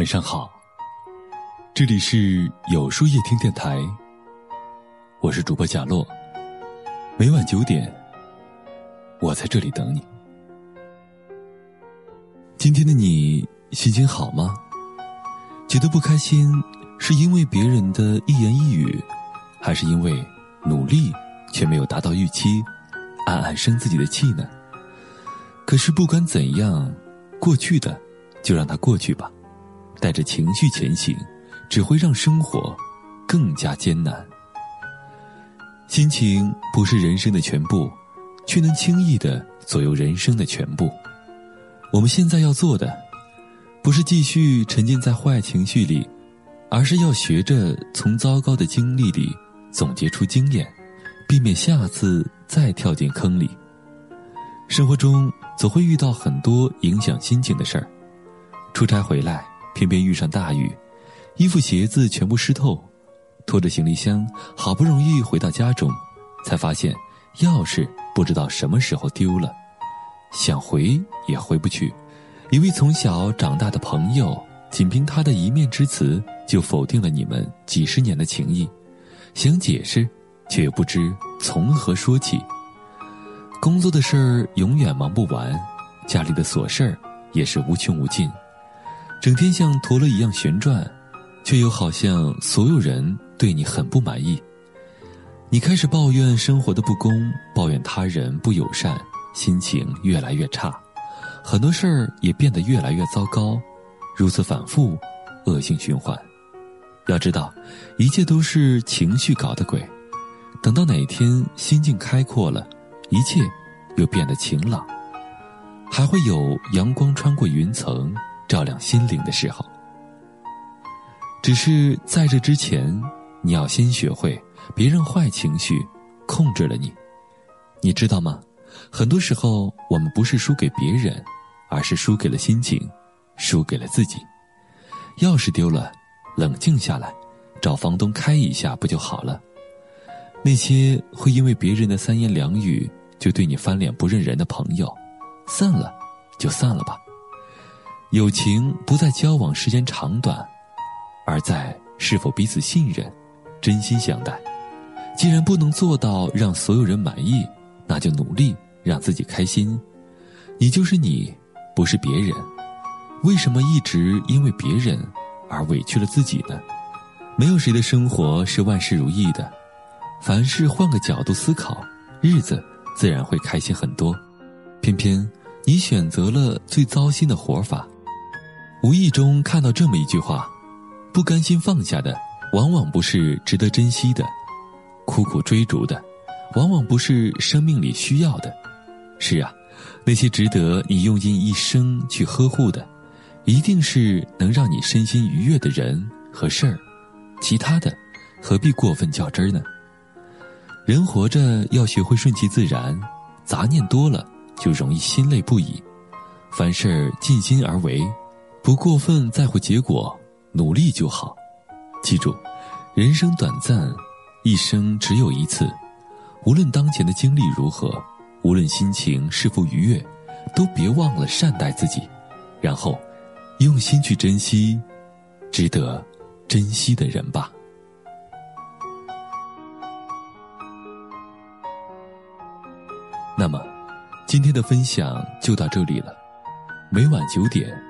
晚上好，这里是有书夜听电台，我是主播贾洛。每晚九点，我在这里等你。今天的你心情好吗？觉得不开心，是因为别人的一言一语，还是因为努力却没有达到预期，暗暗生自己的气呢？可是不管怎样，过去的就让它过去吧。带着情绪前行，只会让生活更加艰难。心情不是人生的全部，却能轻易的左右人生的全部。我们现在要做的，不是继续沉浸在坏情绪里，而是要学着从糟糕的经历里总结出经验，避免下次再跳进坑里。生活中总会遇到很多影响心情的事儿，出差回来。偏偏遇上大雨，衣服鞋子全部湿透，拖着行李箱，好不容易回到家中，才发现钥匙不知道什么时候丢了，想回也回不去。一位从小长大的朋友，仅凭他的一面之词就否定了你们几十年的情谊，想解释，却又不知从何说起。工作的事儿永远忙不完，家里的琐事儿也是无穷无尽。整天像陀螺一样旋转，却又好像所有人对你很不满意。你开始抱怨生活的不公，抱怨他人不友善，心情越来越差，很多事儿也变得越来越糟糕。如此反复，恶性循环。要知道，一切都是情绪搞的鬼。等到哪天心境开阔了，一切又变得晴朗，还会有阳光穿过云层。照亮心灵的时候，只是在这之前，你要先学会别让坏情绪控制了你。你知道吗？很多时候，我们不是输给别人，而是输给了心情，输给了自己。钥匙丢了，冷静下来，找房东开一下不就好了？那些会因为别人的三言两语就对你翻脸不认人的朋友，散了就散了吧。友情不在交往时间长短，而在是否彼此信任、真心相待。既然不能做到让所有人满意，那就努力让自己开心。你就是你，不是别人。为什么一直因为别人而委屈了自己呢？没有谁的生活是万事如意的。凡事换个角度思考，日子自然会开心很多。偏偏你选择了最糟心的活法。无意中看到这么一句话：不甘心放下的，往往不是值得珍惜的；苦苦追逐的，往往不是生命里需要的。是啊，那些值得你用尽一生去呵护的，一定是能让你身心愉悦的人和事儿。其他的，何必过分较真儿呢？人活着要学会顺其自然，杂念多了就容易心累不已。凡事尽心而为。不过分在乎结果，努力就好。记住，人生短暂，一生只有一次。无论当前的经历如何，无论心情是否愉悦，都别忘了善待自己，然后用心去珍惜值得珍惜的人吧。那么，今天的分享就到这里了。每晚九点。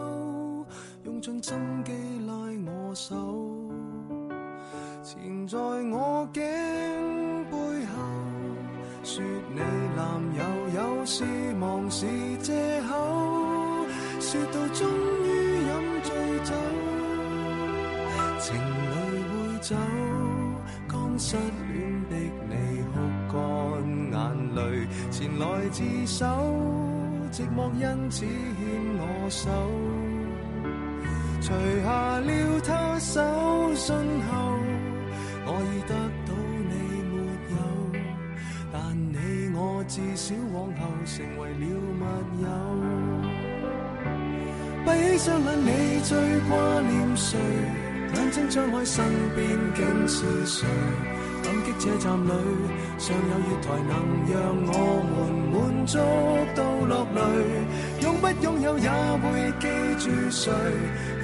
用尽心机拉我手，缠在我颈背后，说你男友有事忙是借口，说到终于饮醉酒，情侣会走，刚失恋的你哭干。眼泪前来自首，寂寞因此牵我手。除下了他手信后，我已得到你没有，但你我至少往后成为了密友。闭起双眼，你最挂念谁？眼睛张开，身边竟是谁？感激这站里尚有月台，能让我们满足到落泪。拥不拥有也会记住谁？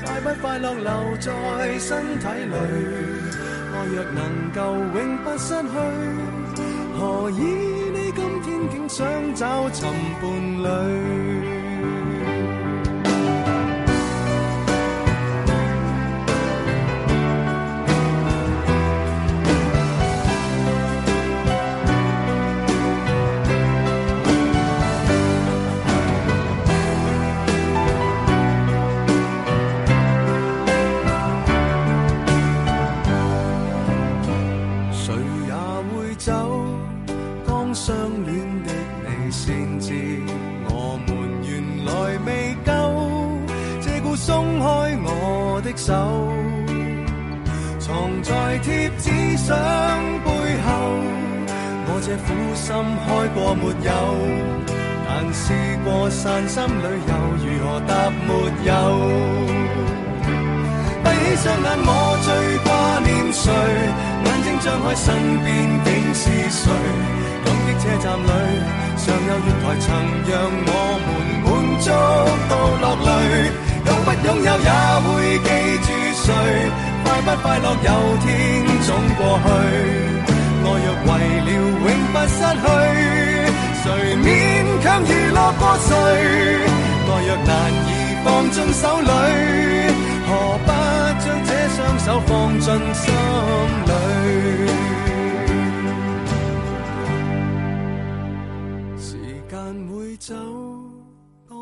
快不快乐留在身体里？爱若能够永不失去，何以你今天竟想找寻伴松开我的？手藏在贴纸相背后，我这苦心开过没有？但试过散心旅游，如何答没有？闭起双眼，我最挂念谁？眼睛张开，身边竟是谁？感激车站里尚有月台，曾让我们满足到落泪。拥有也会记住谁？快不快乐有天总过去。爱若为了永不失去，谁勉强娱乐过谁？爱若难以放进手里，何不将这双手放进心里？时间会走，